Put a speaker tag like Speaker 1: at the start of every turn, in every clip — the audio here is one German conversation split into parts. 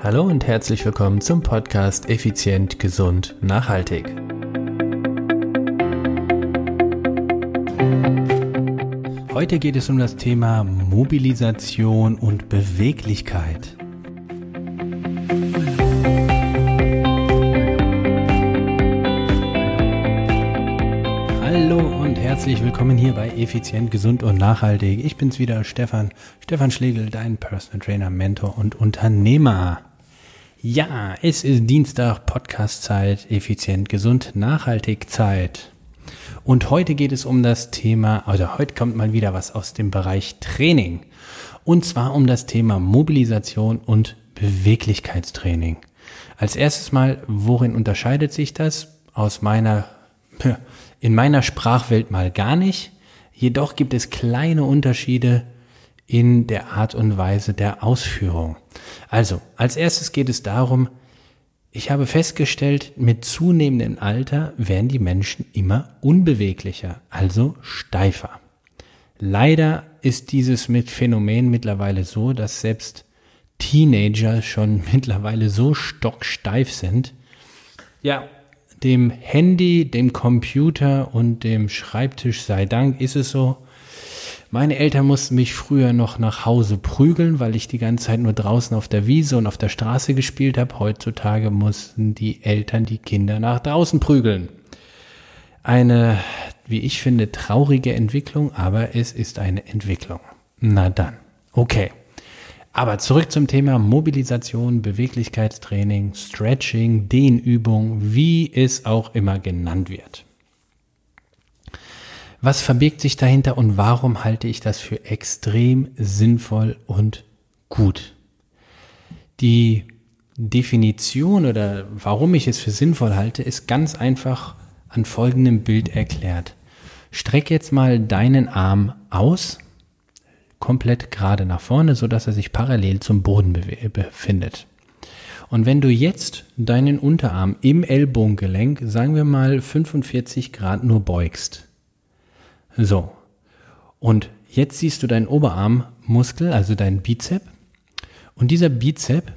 Speaker 1: Hallo und herzlich willkommen zum Podcast Effizient, Gesund, Nachhaltig. Heute geht es um das Thema Mobilisation und Beweglichkeit. Hallo und herzlich willkommen hier bei Effizient, Gesund und Nachhaltig. Ich bin's wieder, Stefan, Stefan Schlegel, dein Personal Trainer, Mentor und Unternehmer. Ja, es ist Dienstag, Podcast-Zeit, effizient, gesund, nachhaltig Zeit. Und heute geht es um das Thema, also heute kommt mal wieder was aus dem Bereich Training. Und zwar um das Thema Mobilisation und Beweglichkeitstraining. Als erstes mal, worin unterscheidet sich das? Aus meiner, in meiner Sprachwelt mal gar nicht. Jedoch gibt es kleine Unterschiede in der Art und Weise der Ausführung. Also, als erstes geht es darum, ich habe festgestellt, mit zunehmendem Alter werden die Menschen immer unbeweglicher, also steifer. Leider ist dieses mit Phänomen mittlerweile so, dass selbst Teenager schon mittlerweile so stocksteif sind. Ja, dem Handy, dem Computer und dem Schreibtisch sei Dank ist es so, meine Eltern mussten mich früher noch nach Hause prügeln, weil ich die ganze Zeit nur draußen auf der Wiese und auf der Straße gespielt habe. Heutzutage mussten die Eltern die Kinder nach draußen prügeln. Eine, wie ich finde, traurige Entwicklung, aber es ist eine Entwicklung. Na dann, okay. Aber zurück zum Thema Mobilisation, Beweglichkeitstraining, Stretching, Dehnübung, wie es auch immer genannt wird. Was verbirgt sich dahinter und warum halte ich das für extrem sinnvoll und gut? Die Definition oder warum ich es für sinnvoll halte, ist ganz einfach an folgendem Bild erklärt. Streck jetzt mal deinen Arm aus, komplett gerade nach vorne, so dass er sich parallel zum Boden befindet. Und wenn du jetzt deinen Unterarm im Ellbogengelenk, sagen wir mal 45 Grad nur beugst, so. Und jetzt siehst du deinen Oberarmmuskel, also deinen Bizep. Und dieser Bizep,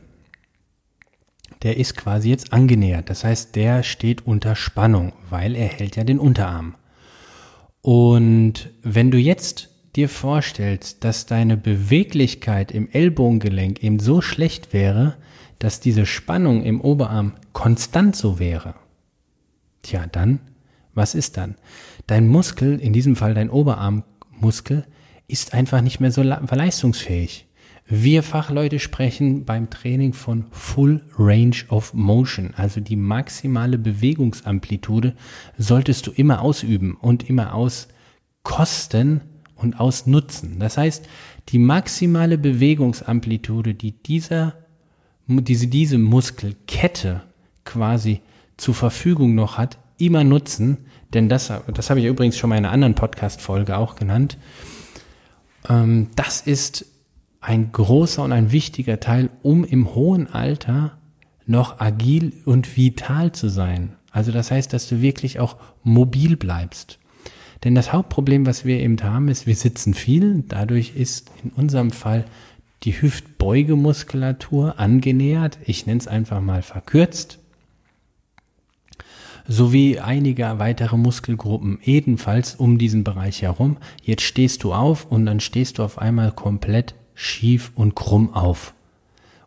Speaker 1: der ist quasi jetzt angenähert. Das heißt, der steht unter Spannung, weil er hält ja den Unterarm. Und wenn du jetzt dir vorstellst, dass deine Beweglichkeit im Ellbogengelenk eben so schlecht wäre, dass diese Spannung im Oberarm konstant so wäre, tja, dann was ist dann? Dein Muskel, in diesem Fall dein Oberarmmuskel, ist einfach nicht mehr so leistungsfähig. Wir Fachleute sprechen beim Training von Full Range of Motion, also die maximale Bewegungsamplitude solltest du immer ausüben und immer auskosten und ausnutzen. Das heißt, die maximale Bewegungsamplitude, die dieser, diese, diese Muskelkette quasi zur Verfügung noch hat, immer nutzen, denn das, das habe ich übrigens schon mal in einer anderen Podcast-Folge auch genannt. Ähm, das ist ein großer und ein wichtiger Teil, um im hohen Alter noch agil und vital zu sein. Also das heißt, dass du wirklich auch mobil bleibst. Denn das Hauptproblem, was wir eben haben, ist, wir sitzen viel. Dadurch ist in unserem Fall die Hüftbeugemuskulatur angenähert. Ich nenne es einfach mal verkürzt sowie einige weitere Muskelgruppen ebenfalls um diesen Bereich herum. Jetzt stehst du auf und dann stehst du auf einmal komplett schief und krumm auf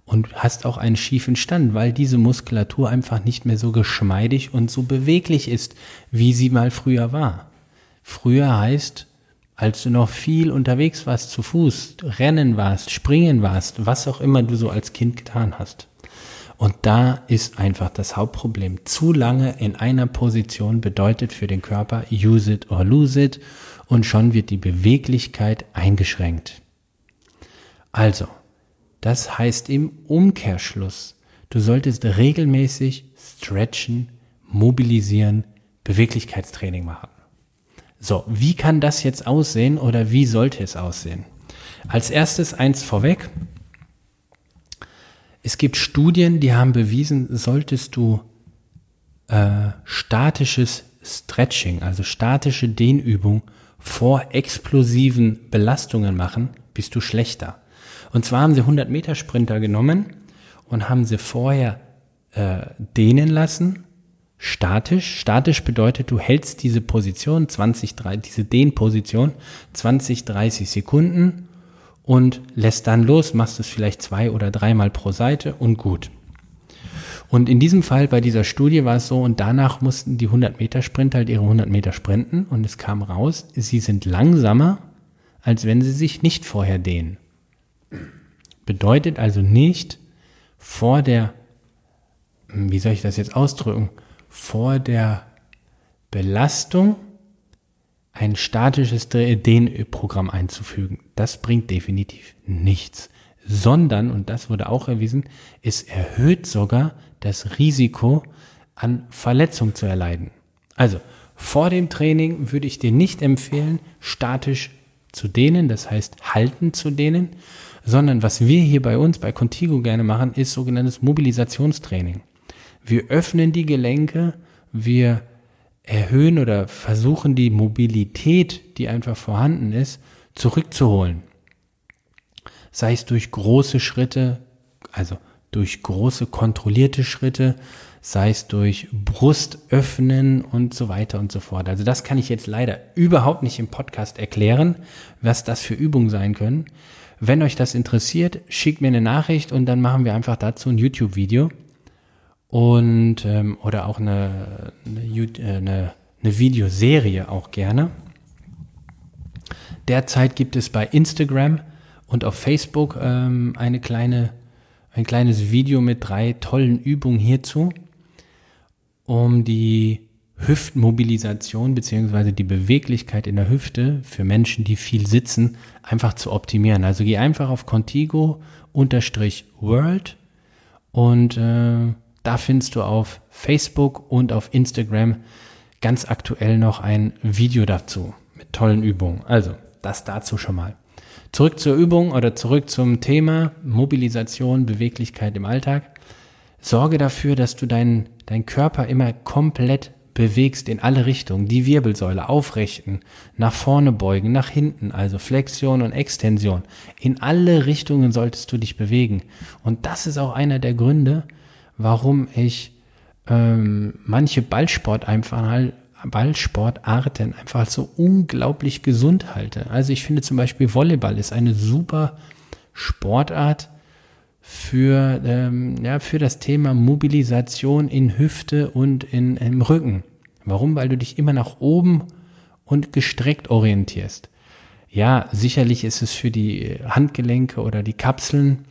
Speaker 1: und hast auch einen schiefen Stand, weil diese Muskulatur einfach nicht mehr so geschmeidig und so beweglich ist, wie sie mal früher war. Früher heißt, als du noch viel unterwegs warst zu Fuß, rennen warst, springen warst, was auch immer du so als Kind getan hast. Und da ist einfach das Hauptproblem. Zu lange in einer Position bedeutet für den Körper use it or lose it und schon wird die Beweglichkeit eingeschränkt. Also, das heißt im Umkehrschluss, du solltest regelmäßig stretchen, mobilisieren, Beweglichkeitstraining machen. So, wie kann das jetzt aussehen oder wie sollte es aussehen? Als erstes eins vorweg. Es gibt Studien, die haben bewiesen, solltest du äh, statisches Stretching, also statische Dehnübung vor explosiven Belastungen machen, bist du schlechter. Und zwar haben sie 100 Meter Sprinter genommen und haben sie vorher äh, dehnen lassen, statisch. Statisch bedeutet, du hältst diese Position 20, 30, diese Dehnposition 20, 30 Sekunden und lässt dann los, machst es vielleicht zwei oder dreimal pro Seite und gut. Und in diesem Fall bei dieser Studie war es so, und danach mussten die 100 Meter Sprinter halt ihre 100 Meter sprinten und es kam raus, sie sind langsamer, als wenn sie sich nicht vorher dehnen. Bedeutet also nicht vor der, wie soll ich das jetzt ausdrücken, vor der Belastung ein statisches Dehnprogramm einzufügen. Das bringt definitiv nichts. Sondern, und das wurde auch erwiesen, es erhöht sogar das Risiko, an Verletzung zu erleiden. Also, vor dem Training würde ich dir nicht empfehlen, statisch zu dehnen, das heißt halten zu dehnen, sondern was wir hier bei uns bei Contigo gerne machen, ist sogenanntes Mobilisationstraining. Wir öffnen die Gelenke, wir erhöhen oder versuchen die Mobilität, die einfach vorhanden ist, zurückzuholen. Sei es durch große Schritte, also durch große kontrollierte Schritte, sei es durch Brust öffnen und so weiter und so fort. Also das kann ich jetzt leider überhaupt nicht im Podcast erklären, was das für Übungen sein können. Wenn euch das interessiert, schickt mir eine Nachricht und dann machen wir einfach dazu ein YouTube-Video und ähm, oder auch eine, eine, äh, eine, eine Videoserie auch gerne. Derzeit gibt es bei Instagram und auf Facebook ähm, eine kleine ein kleines Video mit drei tollen Übungen hierzu, um die Hüftmobilisation beziehungsweise die Beweglichkeit in der Hüfte für Menschen, die viel sitzen, einfach zu optimieren. Also geh einfach auf Contigo unterstrich World und äh, da findest du auf Facebook und auf Instagram ganz aktuell noch ein Video dazu mit tollen Übungen. Also das dazu schon mal. Zurück zur Übung oder zurück zum Thema Mobilisation, Beweglichkeit im Alltag. Sorge dafür, dass du deinen dein Körper immer komplett bewegst in alle Richtungen. Die Wirbelsäule aufrichten, nach vorne beugen, nach hinten, also Flexion und Extension. In alle Richtungen solltest du dich bewegen. Und das ist auch einer der Gründe, warum ich ähm, manche Ballsport einfach Ballsportarten einfach so unglaublich gesund halte. Also ich finde zum Beispiel Volleyball ist eine super Sportart für, ähm, ja, für das Thema Mobilisation in Hüfte und in, im Rücken. Warum? Weil du dich immer nach oben und gestreckt orientierst. Ja, sicherlich ist es für die Handgelenke oder die Kapseln,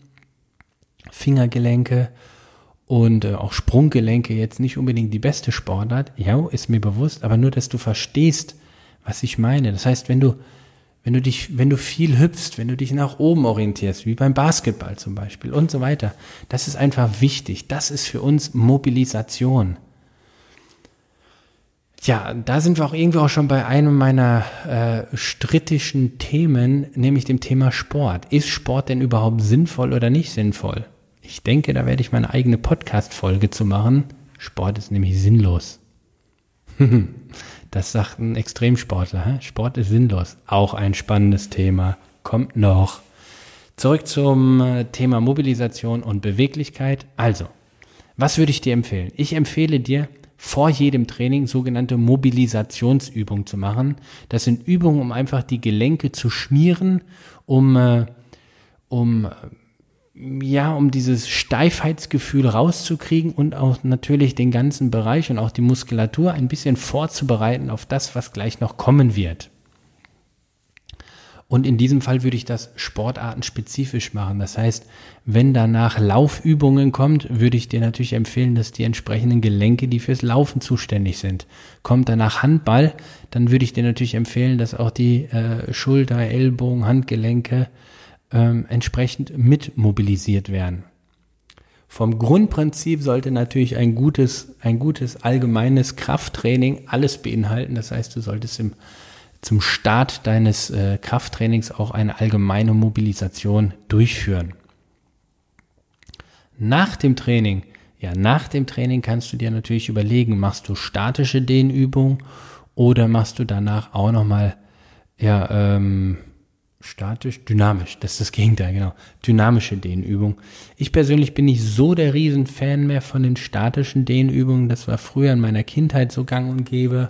Speaker 1: Fingergelenke und äh, auch Sprunggelenke jetzt nicht unbedingt die beste Sportart. Ja, ist mir bewusst, aber nur, dass du verstehst, was ich meine. Das heißt, wenn du, wenn du dich, wenn du viel hüpfst, wenn du dich nach oben orientierst, wie beim Basketball zum Beispiel und so weiter, das ist einfach wichtig. Das ist für uns Mobilisation. Ja, da sind wir auch irgendwie auch schon bei einem meiner äh, strittischen Themen, nämlich dem Thema Sport. Ist Sport denn überhaupt sinnvoll oder nicht sinnvoll? Ich denke, da werde ich meine eigene Podcast-Folge zu machen. Sport ist nämlich sinnlos. das sagt ein Extremsportler. Sport ist sinnlos. Auch ein spannendes Thema. Kommt noch. Zurück zum äh, Thema Mobilisation und Beweglichkeit. Also, was würde ich dir empfehlen? Ich empfehle dir, vor jedem Training sogenannte Mobilisationsübungen zu machen. Das sind Übungen, um einfach die Gelenke zu schmieren, um, äh, um ja, um dieses Steifheitsgefühl rauszukriegen und auch natürlich den ganzen Bereich und auch die Muskulatur ein bisschen vorzubereiten auf das, was gleich noch kommen wird. Und in diesem Fall würde ich das sportartenspezifisch machen. Das heißt, wenn danach Laufübungen kommt, würde ich dir natürlich empfehlen, dass die entsprechenden Gelenke, die fürs Laufen zuständig sind. Kommt danach Handball, dann würde ich dir natürlich empfehlen, dass auch die äh, Schulter, Ellbogen, Handgelenke ähm, entsprechend mit mobilisiert werden. Vom Grundprinzip sollte natürlich ein gutes, ein gutes allgemeines Krafttraining alles beinhalten. Das heißt, du solltest im, zum Start deines äh, Krafttrainings auch eine allgemeine Mobilisation durchführen. Nach dem Training, ja, nach dem Training kannst du dir natürlich überlegen, machst du statische Dehnübungen oder machst du danach auch nochmal, ja, ähm, statisch, dynamisch, das ist das Gegenteil, genau. Dynamische Dehnübung. Ich persönlich bin nicht so der Riesenfan mehr von den statischen Dehnübungen. Das war früher in meiner Kindheit so gang und gäbe.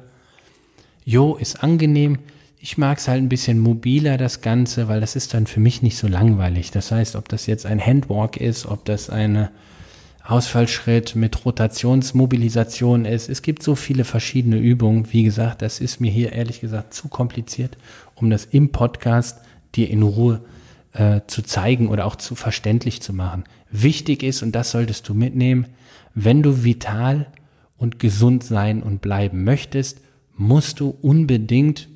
Speaker 1: Jo, ist angenehm. Ich mag es halt ein bisschen mobiler, das Ganze, weil das ist dann für mich nicht so langweilig. Das heißt, ob das jetzt ein Handwalk ist, ob das eine Ausfallschritt mit Rotationsmobilisation ist. Es gibt so viele verschiedene Übungen. Wie gesagt, das ist mir hier ehrlich gesagt zu kompliziert, um das im Podcast dir in Ruhe äh, zu zeigen oder auch zu verständlich zu machen. Wichtig ist, und das solltest du mitnehmen, wenn du vital und gesund sein und bleiben möchtest, musst du unbedingt,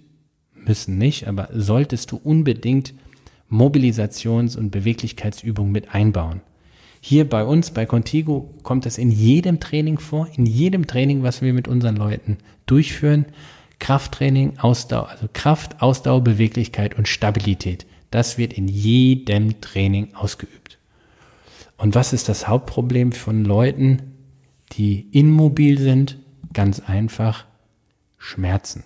Speaker 1: müssen nicht, aber solltest du unbedingt Mobilisations- und Beweglichkeitsübungen mit einbauen. Hier bei uns, bei Contigo, kommt das in jedem Training vor, in jedem Training, was wir mit unseren Leuten durchführen. Krafttraining, Ausdauer, also Kraft, Ausdauer, Beweglichkeit und Stabilität. Das wird in jedem Training ausgeübt. Und was ist das Hauptproblem von Leuten, die immobil sind? Ganz einfach Schmerzen.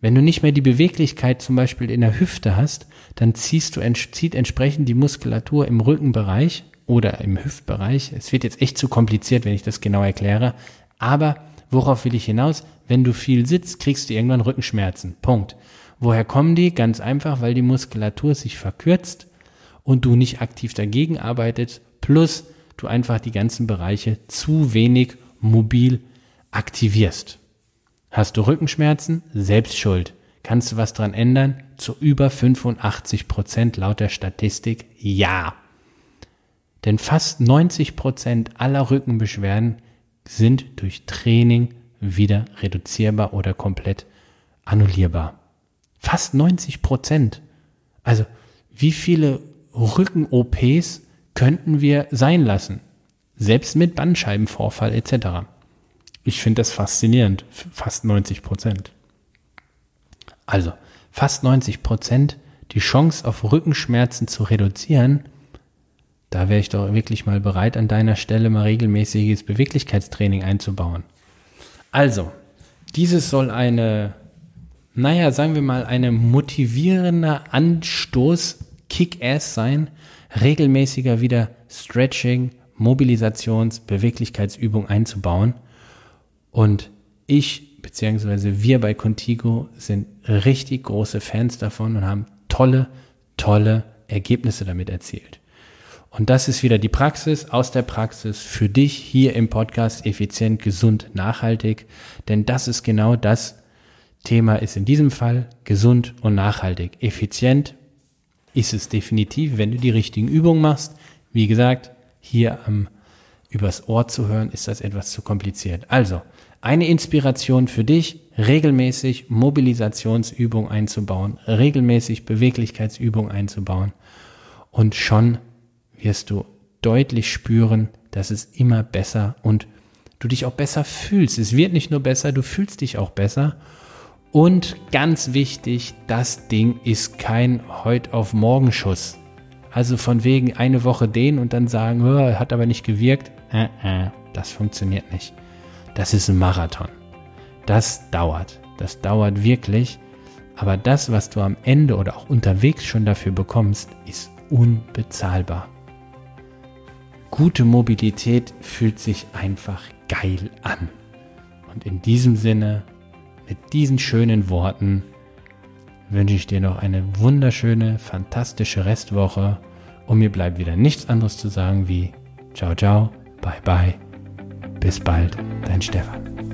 Speaker 1: Wenn du nicht mehr die Beweglichkeit zum Beispiel in der Hüfte hast, dann ziehst du, zieht entsprechend die Muskulatur im Rückenbereich oder im Hüftbereich. Es wird jetzt echt zu kompliziert, wenn ich das genau erkläre. Aber worauf will ich hinaus? Wenn du viel sitzt, kriegst du irgendwann Rückenschmerzen. Punkt. Woher kommen die? Ganz einfach, weil die Muskulatur sich verkürzt und du nicht aktiv dagegen arbeitest, plus du einfach die ganzen Bereiche zu wenig mobil aktivierst. Hast du Rückenschmerzen? Selbst schuld. Kannst du was dran ändern? Zu über 85 Prozent laut der Statistik ja. Denn fast 90 Prozent aller Rückenbeschwerden sind durch Training wieder reduzierbar oder komplett annullierbar. Fast 90 Prozent. Also wie viele Rücken-OPs könnten wir sein lassen? Selbst mit Bandscheibenvorfall etc. Ich finde das faszinierend. Fast 90 Prozent. Also fast 90 Prozent die Chance auf Rückenschmerzen zu reduzieren da wäre ich doch wirklich mal bereit, an deiner Stelle mal regelmäßiges Beweglichkeitstraining einzubauen. Also, dieses soll eine, naja, sagen wir mal, eine motivierender Anstoß, Kick-Ass sein, regelmäßiger wieder Stretching, Mobilisations-, Beweglichkeitsübung einzubauen. Und ich, beziehungsweise wir bei Contigo sind richtig große Fans davon und haben tolle, tolle Ergebnisse damit erzielt. Und das ist wieder die Praxis aus der Praxis für dich hier im Podcast effizient, gesund, nachhaltig. Denn das ist genau das Thema ist in diesem Fall gesund und nachhaltig. Effizient ist es definitiv, wenn du die richtigen Übungen machst. Wie gesagt, hier am übers Ohr zu hören, ist das etwas zu kompliziert. Also, eine Inspiration für dich, regelmäßig Mobilisationsübung einzubauen, regelmäßig Beweglichkeitsübung einzubauen und schon wirst du deutlich spüren, dass es immer besser und du dich auch besser fühlst. Es wird nicht nur besser, du fühlst dich auch besser. Und ganz wichtig, das Ding ist kein heute auf morgen Schuss. Also von wegen eine Woche den und dann sagen, oh, hat aber nicht gewirkt. Äh, äh, das funktioniert nicht. Das ist ein Marathon. Das dauert. Das dauert wirklich. Aber das, was du am Ende oder auch unterwegs schon dafür bekommst, ist unbezahlbar gute Mobilität fühlt sich einfach geil an. Und in diesem Sinne, mit diesen schönen Worten, wünsche ich dir noch eine wunderschöne, fantastische Restwoche. Und mir bleibt wieder nichts anderes zu sagen wie Ciao, ciao, bye, bye. Bis bald, dein Stefan.